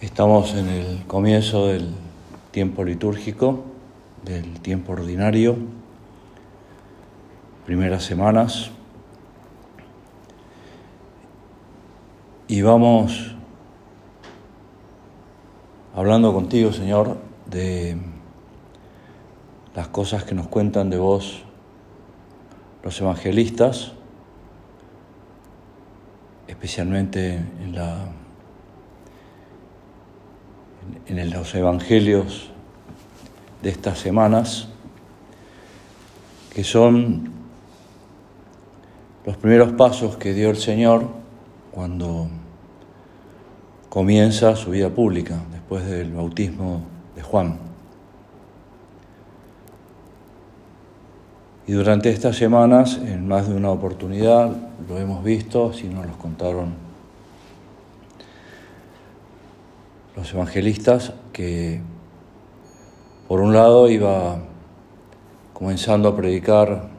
Estamos en el comienzo del tiempo litúrgico, del tiempo ordinario, primeras semanas, y vamos hablando contigo, Señor, de las cosas que nos cuentan de vos los evangelistas, especialmente en la en los evangelios de estas semanas, que son los primeros pasos que dio el Señor cuando comienza su vida pública, después del bautismo de Juan. Y durante estas semanas, en más de una oportunidad, lo hemos visto, si nos los contaron los evangelistas que por un lado iba comenzando a predicar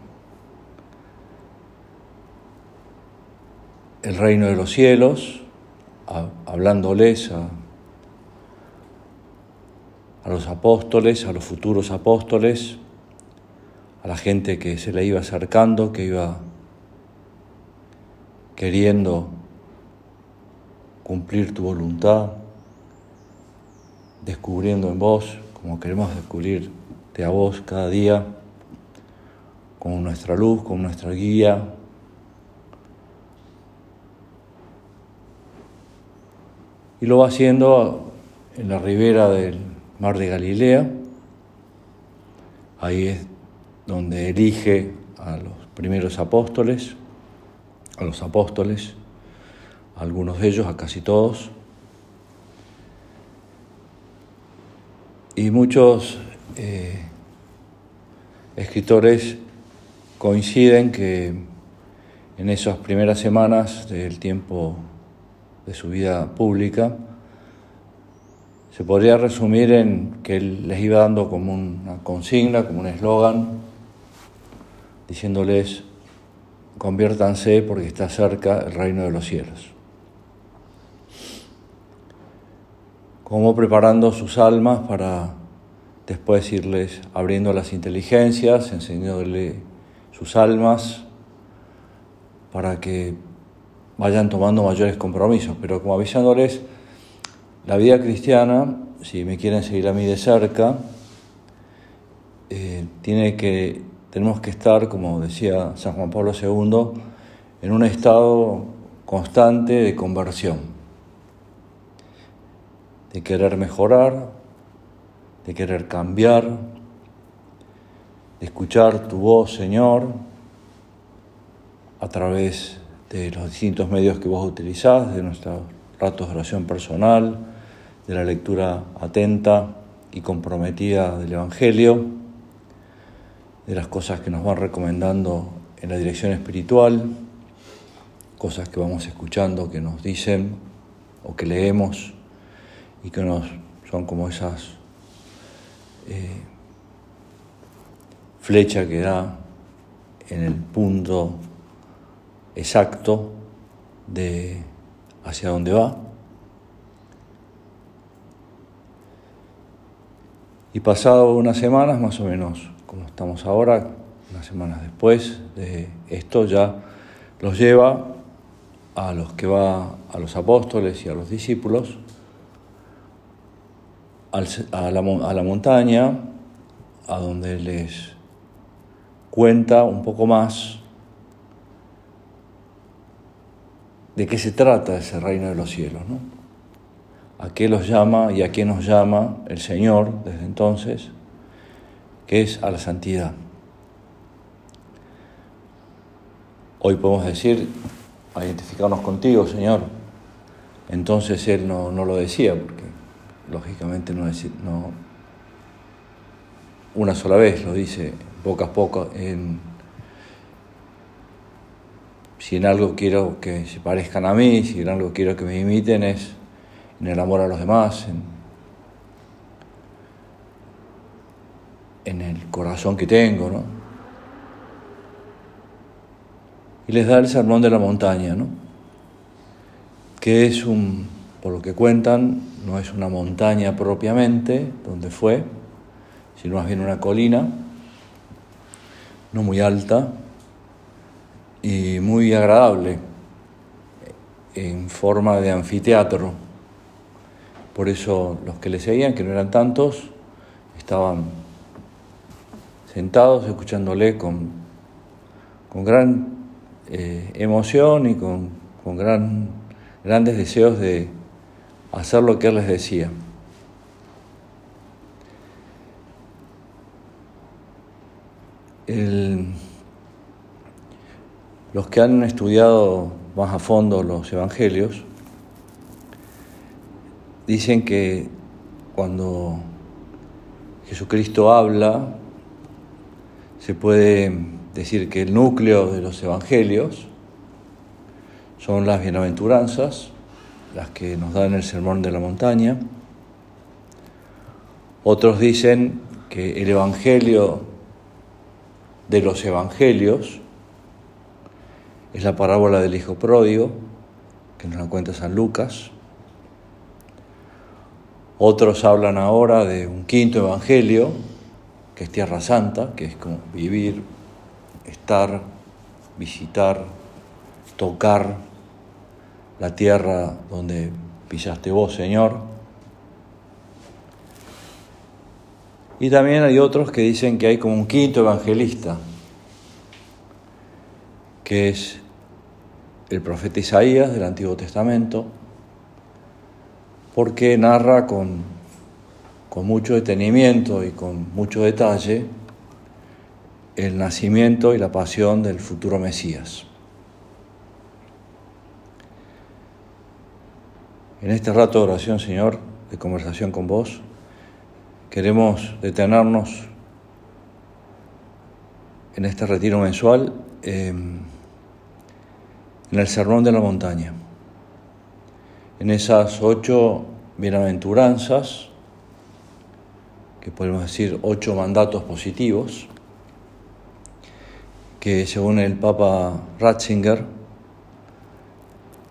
el reino de los cielos, hablándoles a, los apóstoles, a los futuros apóstoles, a la gente que se le iba acercando, que iba queriendo cumplir tu voluntad descubriendo en vos, como queremos descubrirte a vos cada día, con nuestra luz, con nuestra guía. Y lo va haciendo en la ribera del mar de Galilea. Ahí es donde elige a los primeros apóstoles, a los apóstoles, a algunos de ellos, a casi todos. Y muchos eh, escritores coinciden que en esas primeras semanas del tiempo de su vida pública, se podría resumir en que él les iba dando como una consigna, como un eslogan, diciéndoles, conviértanse porque está cerca el reino de los cielos. Como preparando sus almas para después irles abriendo las inteligencias, enseñándole sus almas para que vayan tomando mayores compromisos, pero como avisándoles, la vida cristiana, si me quieren seguir a mí de cerca, eh, tiene que, tenemos que estar, como decía San Juan Pablo II, en un estado constante de conversión de querer mejorar, de querer cambiar, de escuchar tu voz, Señor, a través de los distintos medios que vos utilizás, de nuestros ratos de oración personal, de la lectura atenta y comprometida del Evangelio, de las cosas que nos van recomendando en la dirección espiritual, cosas que vamos escuchando que nos dicen o que leemos y que nos, son como esas eh, flechas que da en el punto exacto de hacia dónde va. Y pasado unas semanas, más o menos como estamos ahora, unas semanas después de esto, ya los lleva a los que va a los apóstoles y a los discípulos a, la, montaña, a donde les cuenta un poco más de qué se trata ese reino de los cielos, ¿no? A qué los llama y a qué nos llama el Señor desde entonces, que es a la santidad. Hoy podemos decir, a identificarnos contigo, Señor. Entonces Él no, no lo decía, porque lógicamente no, decir, no una sola vez, lo dice pocas pocas. En, si en algo quiero que se parezcan a mí, si en algo quiero que me imiten, es en el amor a los demás, en, en el corazón que tengo, ¿no? Y les da el sermón de la montaña, ¿no? Que es un por lo que cuentan, no es una montaña propiamente donde fue, sino más bien una colina, no muy alta y muy agradable, en forma de anfiteatro. Por eso los que le seguían, que no eran tantos, estaban sentados escuchándole con, con gran eh, emoción y con, con gran, grandes deseos de hacer lo que él les decía. los que han estudiado más a fondo los evangelios dicen que cuando Jesucristo habla, se puede decir que el núcleo de los evangelios son las bienaventuranzas, las que nos dan el sermón de la montaña. Otros dicen que el evangelio de los evangelios es la parábola del hijo pródigo, que nos la cuenta San Lucas. Otros hablan ahora de un quinto evangelio, que es Tierra Santa, que es como vivir, estar, visitar, tocar la tierra donde pisaste vos, Señor. Y también hay otros que dicen que hay como un quinto evangelista, que es el profeta Isaías del Antiguo Testamento, porque narra con, con mucho detenimiento y con mucho detalle el nacimiento y la pasión del futuro Mesías. En este rato de oración, Señor, de conversación con vos, queremos detenernos en este retiro mensual em, en el Sermón de la Montaña. En esas ocho bienaventuranzas, que podemos decir ocho mandatos positivos, que según el Papa Ratzinger,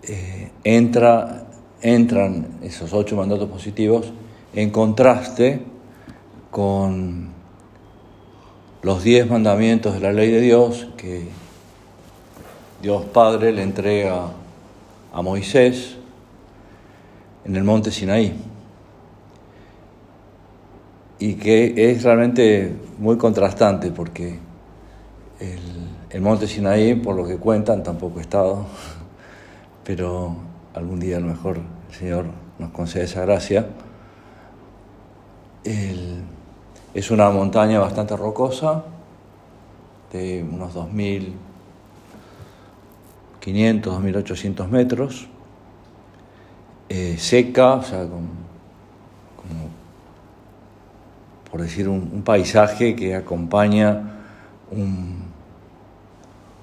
eh, entra, entran esos ocho mandatos positivos en contraste con los diez mandamientos de la ley de Dios que Dios Padre le entrega a Moisés en el monte Sinaí. Y que es realmente muy contrastante porque el, monte Sinaí, por lo que cuentan, tampoco he estado, pero algún día a lo mejor el Señor nos concede esa gracia. es una montaña bastante rocosa, de unos 2.500, 2.800 metros, eh, seca, o sea, como, por decir un, paisaje que acompaña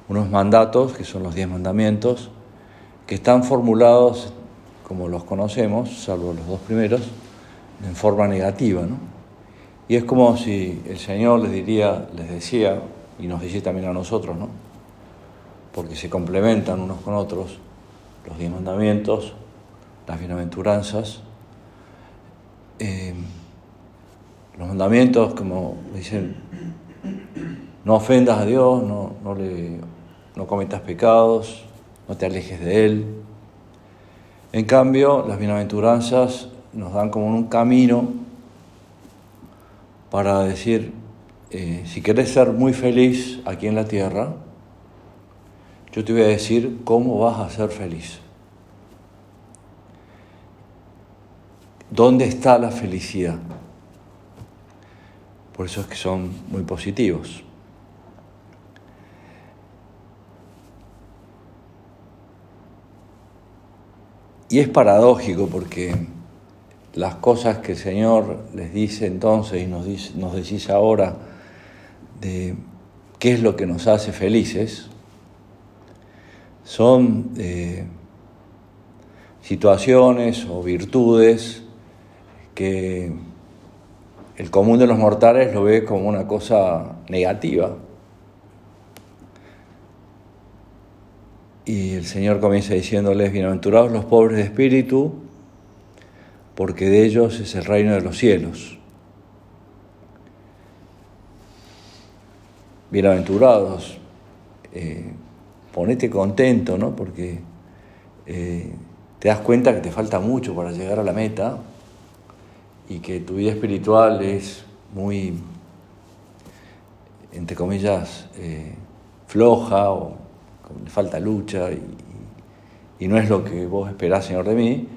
unos mandatos, que son los diez mandamientos, que están formulados como los conocemos, salvo los dos primeros, en forma negativa, ¿no? Y es como si el Señor les diría, les decía, y nos dice también a nosotros, ¿no? Porque se complementan unos con otros los diez mandamientos, las bienaventuranzas, eh, los mandamientos, como dicen, no ofendas a Dios, no, no cometas pecados, no te alejes de Él. En cambio, las bienaventuranzas nos dan como un camino para decir, eh, si querés ser muy feliz aquí en la tierra, yo te voy a decir cómo vas a ser feliz. ¿Dónde está la felicidad? Por eso es que son muy positivos. Y es paradójico porque las cosas que el Señor les dice entonces y nos, dice, nos decís ahora de qué es lo que nos hace felices, son eh, situaciones o virtudes que el común de los mortales lo ve como una cosa negativa. Y el Señor comienza diciéndoles, bienaventurados los pobres de espíritu, porque de ellos es el reino de los cielos. Bienaventurados, eh, ponete contento, ¿no? Porque eh, te das cuenta que te falta mucho para llegar a la meta y que tu vida espiritual es muy, entre comillas, eh, floja o le falta lucha y, no es lo que vos esperás, Señor, de mí,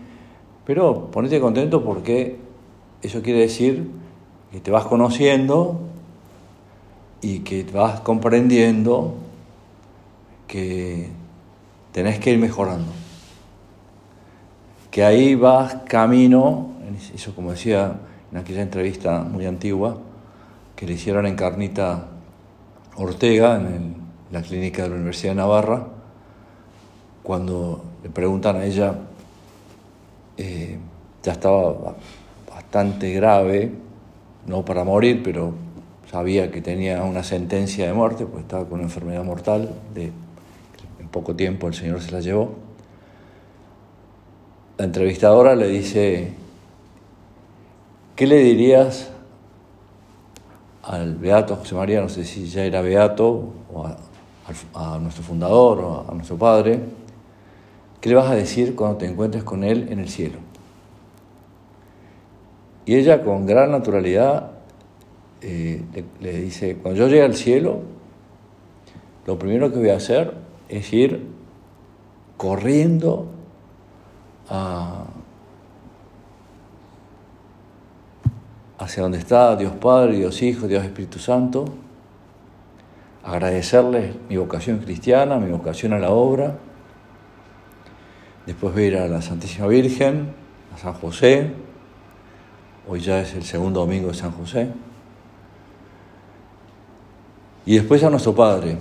pero ponete contento porque eso quiere decir que te vas conociendo y que vas comprendiendo que tenés que ir mejorando. Que ahí vas camino, eso como decía en aquella entrevista muy antigua, que le hicieron en Carnita Ortega, en la clínica de la Universidad de Navarra, cuando le preguntan a ella, eh, ya estaba bastante grave, no para morir, pero sabía que tenía una sentencia de muerte, pues estaba con una enfermedad mortal, de, en poco tiempo el Señor se la llevó. La entrevistadora le dice, ¿qué le dirías al Beato José María, no sé si ya era Beato, o a, nuestro fundador, a, nuestro padre, ¿qué le vas a decir cuando te encuentres con él en el cielo? Y ella con gran naturalidad eh, le dice, cuando yo llegue al cielo, lo primero que voy a hacer es ir corriendo hacia donde está Dios Padre, Dios Hijo, Dios Espíritu Santo, agradecerles mi vocación cristiana, mi vocación a la obra. Después ir a la Santísima Virgen, a San José. Hoy ya es el segundo domingo de San José. Y después a nuestro Padre.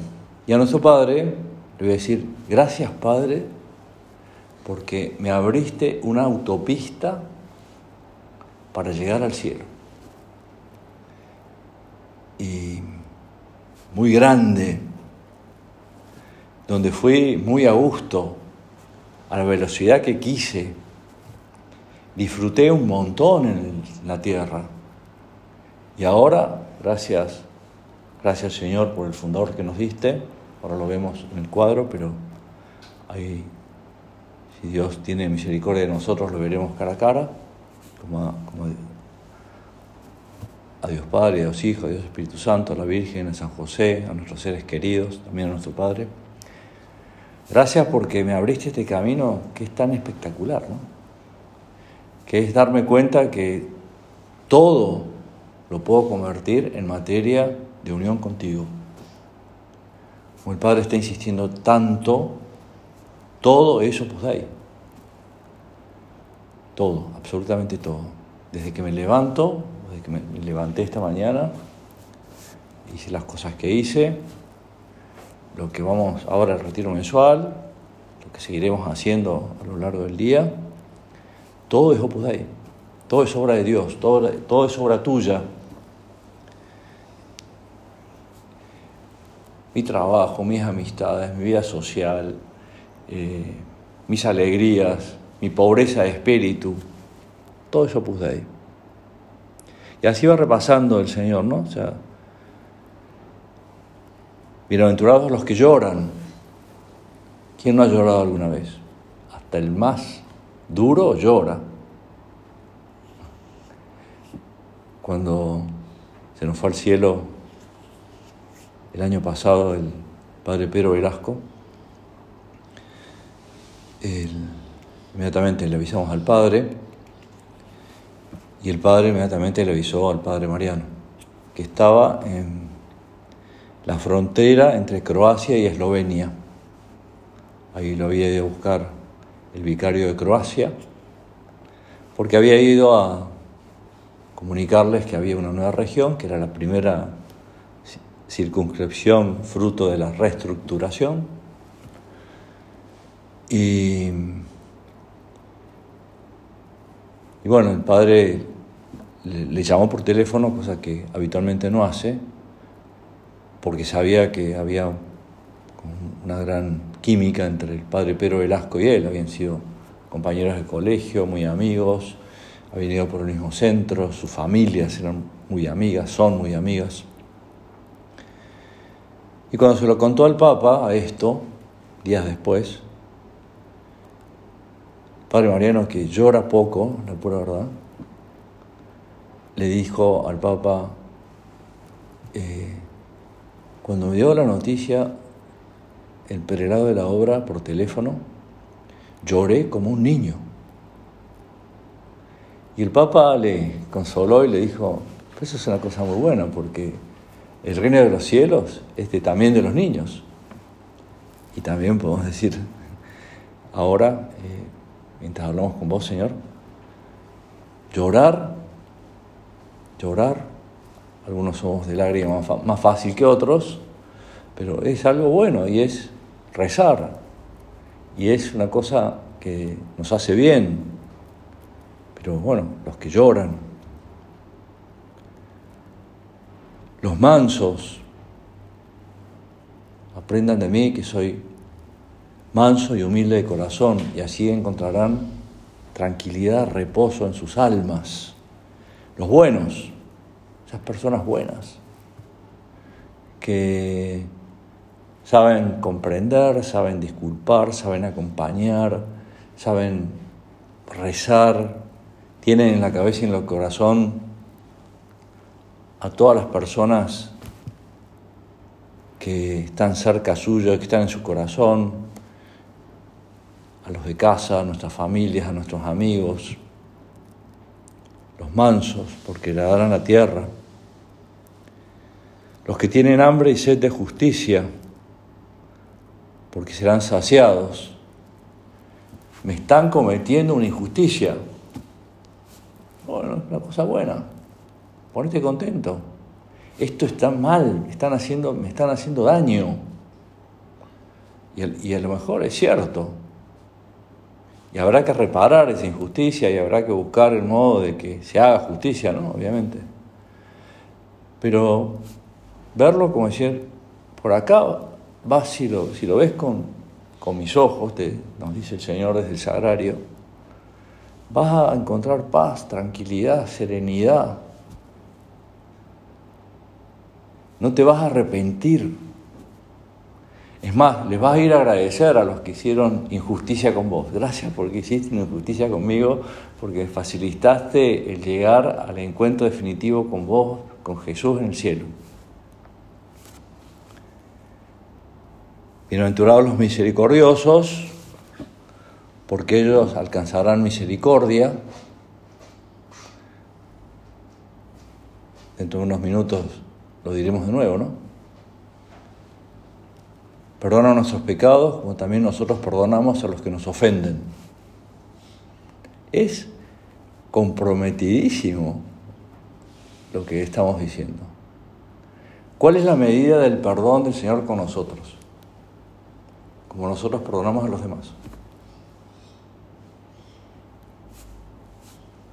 Y a nuestro Padre le voy a decir, gracias Padre porque me abriste una autopista para llegar al cielo. Y muy grande, donde fui muy a gusto, a la velocidad que quise. Disfruté un montón en la tierra. Y ahora, gracias, gracias Señor por el fundador que nos diste, ahora lo vemos en el cuadro, pero hay si Dios tiene misericordia de nosotros, lo veremos cara a cara, como a, Dios Padre, a Dios Hijo, a Dios Espíritu Santo, a la Virgen, a San José, a nuestros seres queridos, también a nuestro Padre. Gracias porque me abriste este camino que es tan espectacular, ¿no? que es darme cuenta que todo lo puedo convertir en materia de unión contigo. Como el Padre está insistiendo tanto todo eso pues ahí. Todo, absolutamente todo. Desde que me levanto, desde que me levanté esta mañana, hice las cosas que hice, lo que vamos ahora al retiro mensual, lo que seguiremos haciendo a lo largo del día, todo es Opus Dei, todo es obra de Dios, todo, todo es obra tuya. Mi trabajo, mis amistades, mi vida social, eh, mis alegrías, mi pobreza de espíritu, todo eso puse ahí. Y así va repasando el Señor, ¿no? O sea, bienaventurados los que lloran. ¿Quién no ha llorado alguna vez? Hasta el más duro llora. Cuando se nos fue al cielo el año pasado el padre Pedro Velasco, inmediatamente le avisamos al padre y el padre inmediatamente le avisó al padre Mariano, que estaba en la frontera entre Croacia y Eslovenia. Ahí lo había ido a buscar el vicario de Croacia, porque había ido a comunicarles que había una nueva región, que era la primera circunscripción fruto de la reestructuración y, y bueno, el padre le, llamó por teléfono, cosa que habitualmente no hace, porque sabía que había una gran química entre el padre Pedro Velasco y él, habían sido compañeros de colegio, muy amigos, ha venido por el mismo centro, sus familias eran muy amigas, son muy amigas. Y cuando se lo contó al Papa, a esto, días después, Padre Mariano, que llora poco, la pura verdad, le dijo al Papa, eh, cuando me dio la noticia, el perelado de la obra por teléfono, lloré como un niño. Y el Papa le consoló y le dijo, eso es una cosa muy buena porque el reino de los cielos es también de los niños. Y también podemos decir, ahora, eh, mientras hablamos con vos, Señor, llorar, llorar, algunos somos de lágrimas más fácil que otros, pero es algo bueno y es rezar. Y es una cosa que nos hace bien. Pero bueno, los que lloran, los mansos, aprendan de mí que soy manso y humilde de corazón y así encontrarán tranquilidad, reposo en sus almas. Los buenos, esas personas buenas, que saben comprender, saben disculpar, saben acompañar, saben rezar, tienen en la cabeza y en el corazón a todas las personas que están cerca suyo, que están en su corazón, a los de casa, a nuestras familias, a nuestros amigos, los mansos, porque le darán la tierra, los que tienen hambre y sed de justicia, porque serán saciados, me están cometiendo una injusticia. Bueno, una cosa buena ponete contento. Esto está mal, están haciendo, me están haciendo daño. Y, y a lo mejor es cierto. Y habrá que reparar esa injusticia y habrá que buscar el modo de que se haga justicia, ¿no? Obviamente. Pero verlo como decir, por acá vas, si lo, ves con, con mis ojos, te, nos dice el Señor desde el sagrario, vas a encontrar paz, tranquilidad, serenidad, no te vas a arrepentir. Es más, les vas a ir a agradecer a los que hicieron injusticia con vos. Gracias porque hiciste injusticia conmigo, porque facilitaste el llegar al encuentro definitivo con vos, con Jesús en el cielo. Bienaventurados los misericordiosos, porque ellos alcanzarán misericordia. Dentro de unos minutos lo diremos de nuevo, ¿no? Perdona nuestros pecados como también nosotros perdonamos a los que nos ofenden. Es comprometidísimo lo que estamos diciendo. ¿Cuál es la medida del perdón del Señor con nosotros? Como nosotros perdonamos a los demás.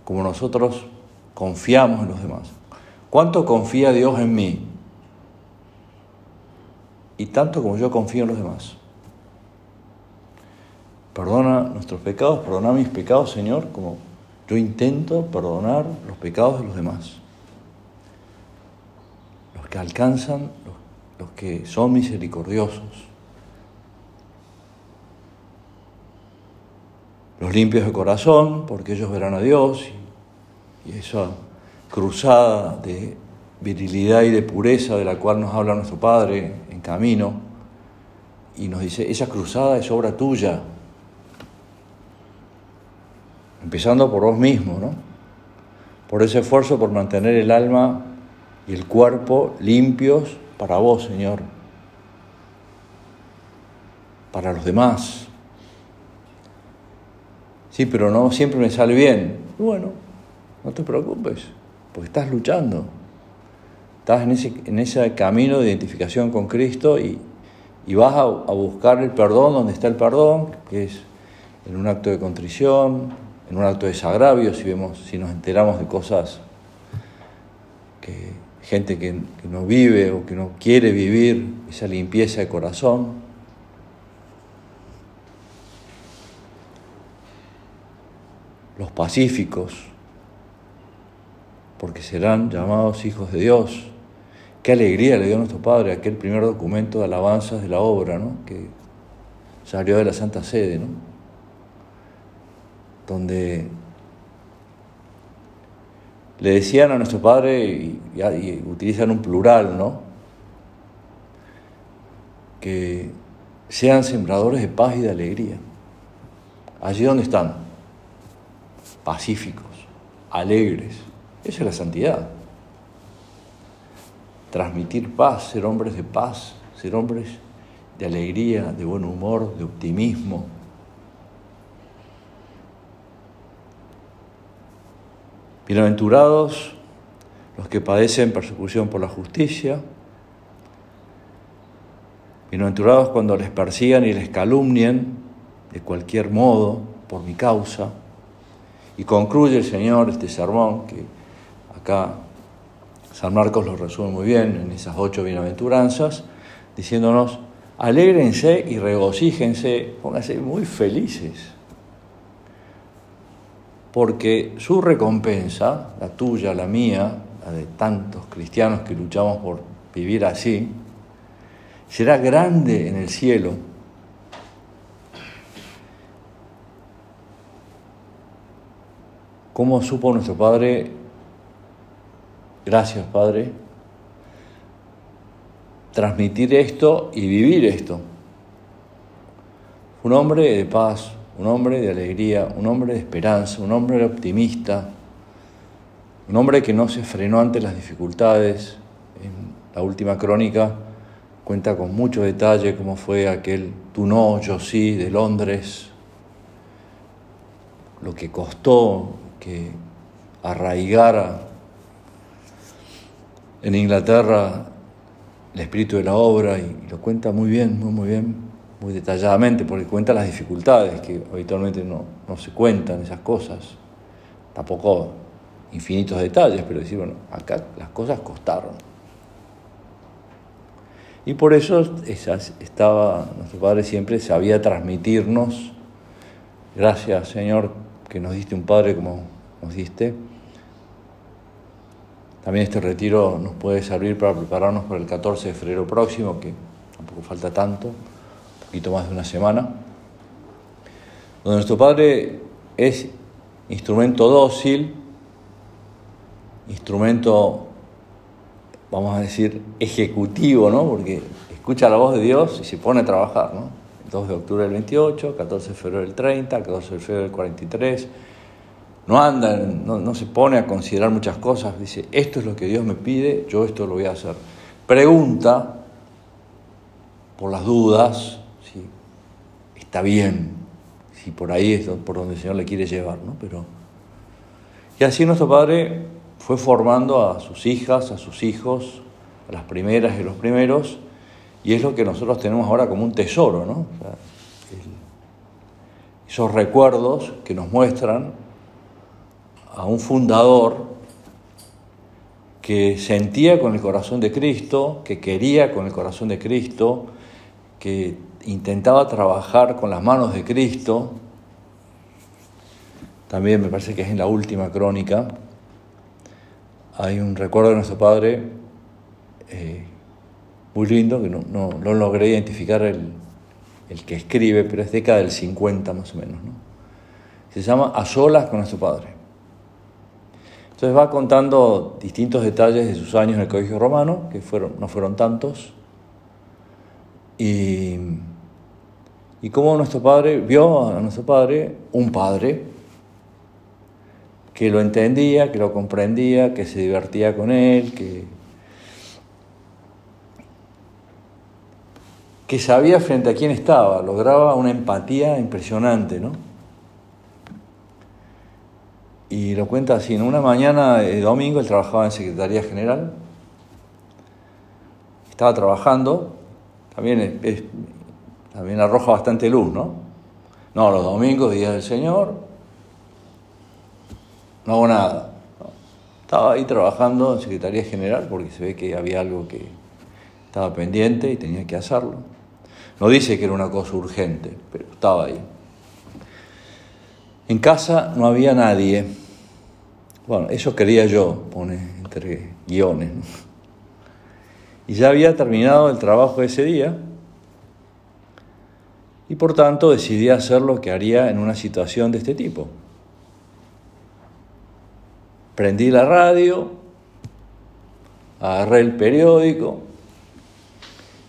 Como nosotros confiamos en los demás. ¿Cuánto confía Dios en mí? Y tanto como yo confío en los demás. Perdona nuestros pecados, perdona mis pecados, Señor, como yo intento perdonar los pecados de los demás. Los que alcanzan, los, que son misericordiosos. Los limpios de corazón, porque ellos verán a Dios y, y eso cruzada de virilidad y de pureza de la cual nos habla nuestro Padre camino, y nos dice, esa cruzada es obra tuya, empezando por vos mismo, ¿no? Por ese esfuerzo por mantener el alma y el cuerpo limpios para vos, Señor, para los demás. Sí, pero no siempre me sale bien. Bueno, no te preocupes porque estás luchando. Estás en ese, en ese camino de identificación con Cristo y, vas a, buscar el perdón donde está el perdón, que es en un acto de contrición, en un acto de desagravio, si, vemos, si nos enteramos de cosas que gente que, que no vive o que no quiere vivir esa limpieza de corazón. Los pacíficos, porque serán llamados hijos de Dios. Qué alegría le dio a nuestro Padre aquel primer documento de alabanzas de la obra, ¿no? que salió de la Santa Sede, ¿no? donde le decían a nuestro Padre, y, y utilizan un plural, ¿no? que sean sembradores de paz y de alegría. Allí donde están, pacíficos, alegres. Esa es la santidad. Transmitir paz, ser hombres de paz, ser hombres de alegría, de buen humor, de optimismo. Bienaventurados los que padecen persecución por la justicia. Bienaventurados cuando les persigan y les calumnien de cualquier modo por mi causa. Y concluye el Señor este sermón, que acá San Marcos lo resume muy bien en esas ocho bienaventuranzas, diciéndonos, alégrense y regocíjense, pónganse muy felices, porque su recompensa, la tuya, la mía, la de tantos cristianos que luchamos por vivir así, será grande en el cielo ¿Cómo supo nuestro Padre? Gracias, Padre. Transmitir esto y vivir esto. Un hombre de paz, un hombre de alegría, un hombre de esperanza, un hombre optimista, un hombre que no se frenó ante las dificultades. En la última crónica cuenta con mucho detalle cómo fue aquel tú no, yo sí de Londres, lo que costó que arraigara en Inglaterra el espíritu de la obra y lo cuenta muy bien, muy, muy bien, muy detalladamente, porque cuenta las dificultades que habitualmente no, no se cuentan esas cosas, tampoco infinitos detalles, pero decir, bueno, acá las cosas costaron. Y por eso estaba, nuestro Padre siempre sabía transmitirnos, gracias Señor, que nos diste un Padre como nos diste. También este retiro nos puede servir para prepararnos para el 14 de febrero próximo, que tampoco falta tanto, un poquito más de una semana, donde nuestro Padre es instrumento dócil, instrumento, vamos a decir, ejecutivo, ¿no? Porque escucha la voz de Dios y se pone a trabajar, ¿no? 2 de octubre del 28, 14 de febrero del 30, 14 de febrero del 43. No anda, no, se pone a considerar muchas cosas, dice, esto es lo que Dios me pide, yo esto lo voy a hacer. Pregunta por las dudas, si está bien, si por ahí es por donde el Señor le quiere llevar, ¿no? Pero, y así nuestro Padre fue formando a sus hijas, a sus hijos, a las primeras y los primeros, y es lo que nosotros tenemos ahora como un tesoro, ¿no? esos recuerdos que nos muestran a un fundador que sentía con el corazón de Cristo, que quería con el corazón de Cristo, que intentaba trabajar con las manos de Cristo. También me parece que es en la última crónica. Hay un recuerdo de nuestro Padre eh, muy lindo, que no, no, logré identificar el, que escribe, pero es década del 50 más o menos. ¿no? Se llama A solas con nuestro Padre. Entonces va contando distintos detalles de sus años en el Colegio Romano, que fueron, no fueron tantos, y, y cómo nuestro padre vio a nuestro padre un padre que lo entendía, que lo comprendía, que se divertía con él, que que sabía frente a quién estaba, lograba una empatía impresionante, ¿no? Y lo cuenta así, en una mañana de domingo él trabajaba en Secretaría General, estaba trabajando, también, también arroja bastante luz, ¿no? No, los domingos, días del Señor, no hago nada. Estaba ahí trabajando en Secretaría General porque se ve que había algo que estaba pendiente y tenía que hacerlo. No dice que era una cosa urgente, pero estaba ahí. En casa no había nadie, Bueno, eso quería yo, pone entre guiones. Y ya había terminado el trabajo ese día y por tanto decidí hacer lo que haría en una situación de este tipo. Prendí la radio, agarré el periódico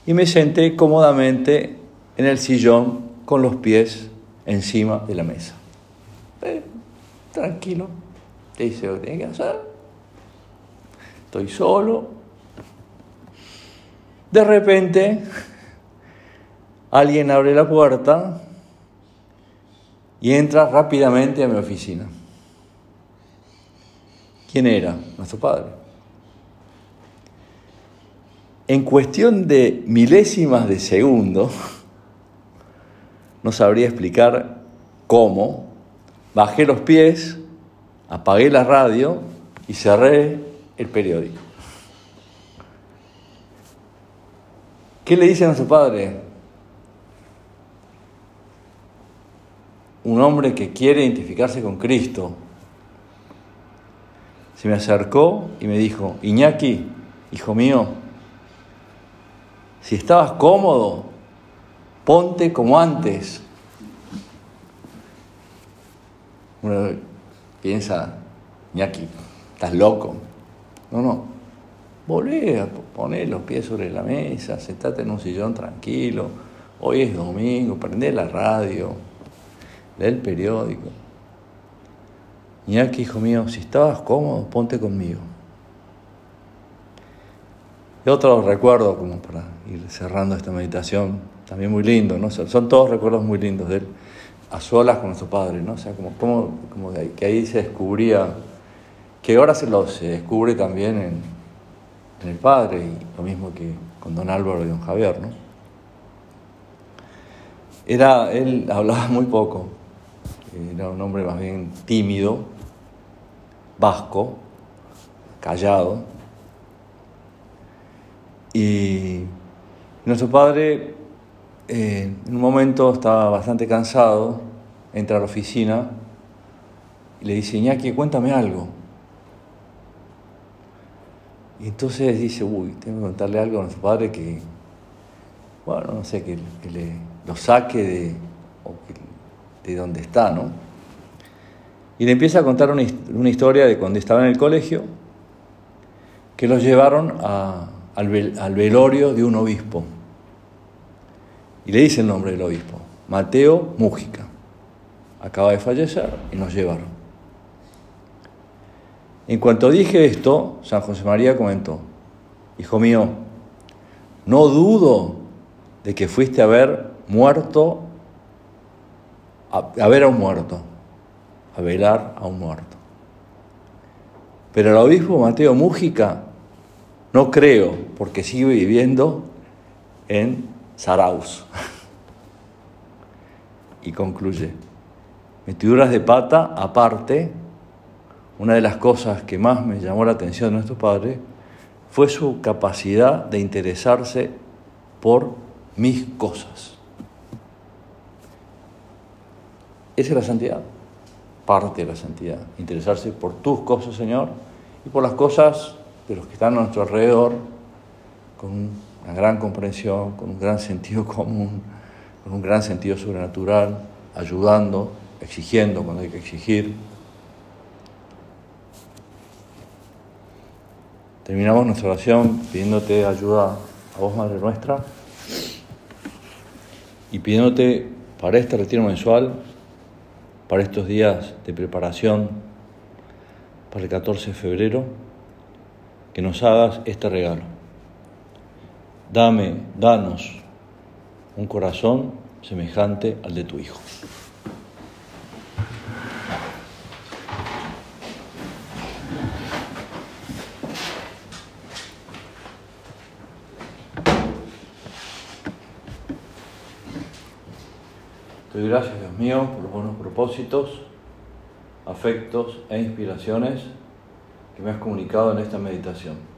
y me senté cómodamente en el sillón con los pies encima de la mesa. Eh, tranquilo, te dice lo que tiene que hacer. Estoy solo. De repente, alguien abre la puerta y entra rápidamente a mi oficina. ¿Quién era? Nuestro padre. En cuestión de milésimas de segundo, no sabría explicar cómo, bajé los pies, apagué la radio y cerré el periódico. ¿Qué le dice a nuestro padre? Un hombre que quiere identificarse con Cristo. Se me acercó y me dijo, Iñaki, hijo mío, si estabas cómodo, ponte como antes. Uno piensa, Iñaki, estás loco. No, no. Volvé a poner los pies sobre la mesa, sentate en un sillón tranquilo. Hoy es domingo, prende la radio, lee el periódico. Iñaki, hijo mío, si estabas cómodo, ponte conmigo. Y otro recuerdo, como para ir cerrando esta meditación, también muy lindo, ¿no? Son todos recuerdos muy lindos de él, a solas con nuestro padre, ¿no? O sea, como, como, como que ahí se descubría que ahora se lo se descubre también en, en, el padre, y lo mismo que con don Álvaro y don Javier, ¿no? Era, él hablaba muy poco, era un hombre más bien tímido, vasco, callado, y nuestro padre eh, en un momento estaba bastante cansado, entra a la oficina y le dice, Iñaki, cuéntame algo. Y entonces dice, uy, tengo que contarle algo a nuestro padre que, bueno, no sé, que, le, lo saque de, de donde está, ¿no? Y le empieza a contar una, una, historia de cuando estaba en el colegio, que los llevaron al, al velorio de un obispo. Y le dice el nombre del obispo, Mateo Mújica. Acaba de fallecer y nos llevaron. En cuanto dije esto, San José María comentó, Hijo mío, no dudo de que fuiste a ver muerto, a, a ver a un muerto, a velar a un muerto. Pero el obispo Mateo Mújica no creo, porque sigue viviendo en Saraus. y concluye, metiduras de pata aparte, una de las cosas que más me llamó la atención de nuestro padre fue su capacidad de interesarse por mis cosas. Esa es la santidad, parte de la santidad, interesarse por tus cosas, Señor, y por las cosas de los que están a nuestro alrededor, con una gran comprensión, con un gran sentido común, con un gran sentido sobrenatural, ayudando, exigiendo cuando hay que exigir. Terminamos nuestra oración pidiéndote ayuda a vos, Madre nuestra, y pidiéndote para este retiro mensual, para estos días de preparación para el 14 de febrero, que nos hagas este regalo. Dame, danos un corazón semejante al de tu Hijo. Te doy gracias, Dios mío, por los buenos propósitos, afectos e inspiraciones que me has comunicado en esta meditación.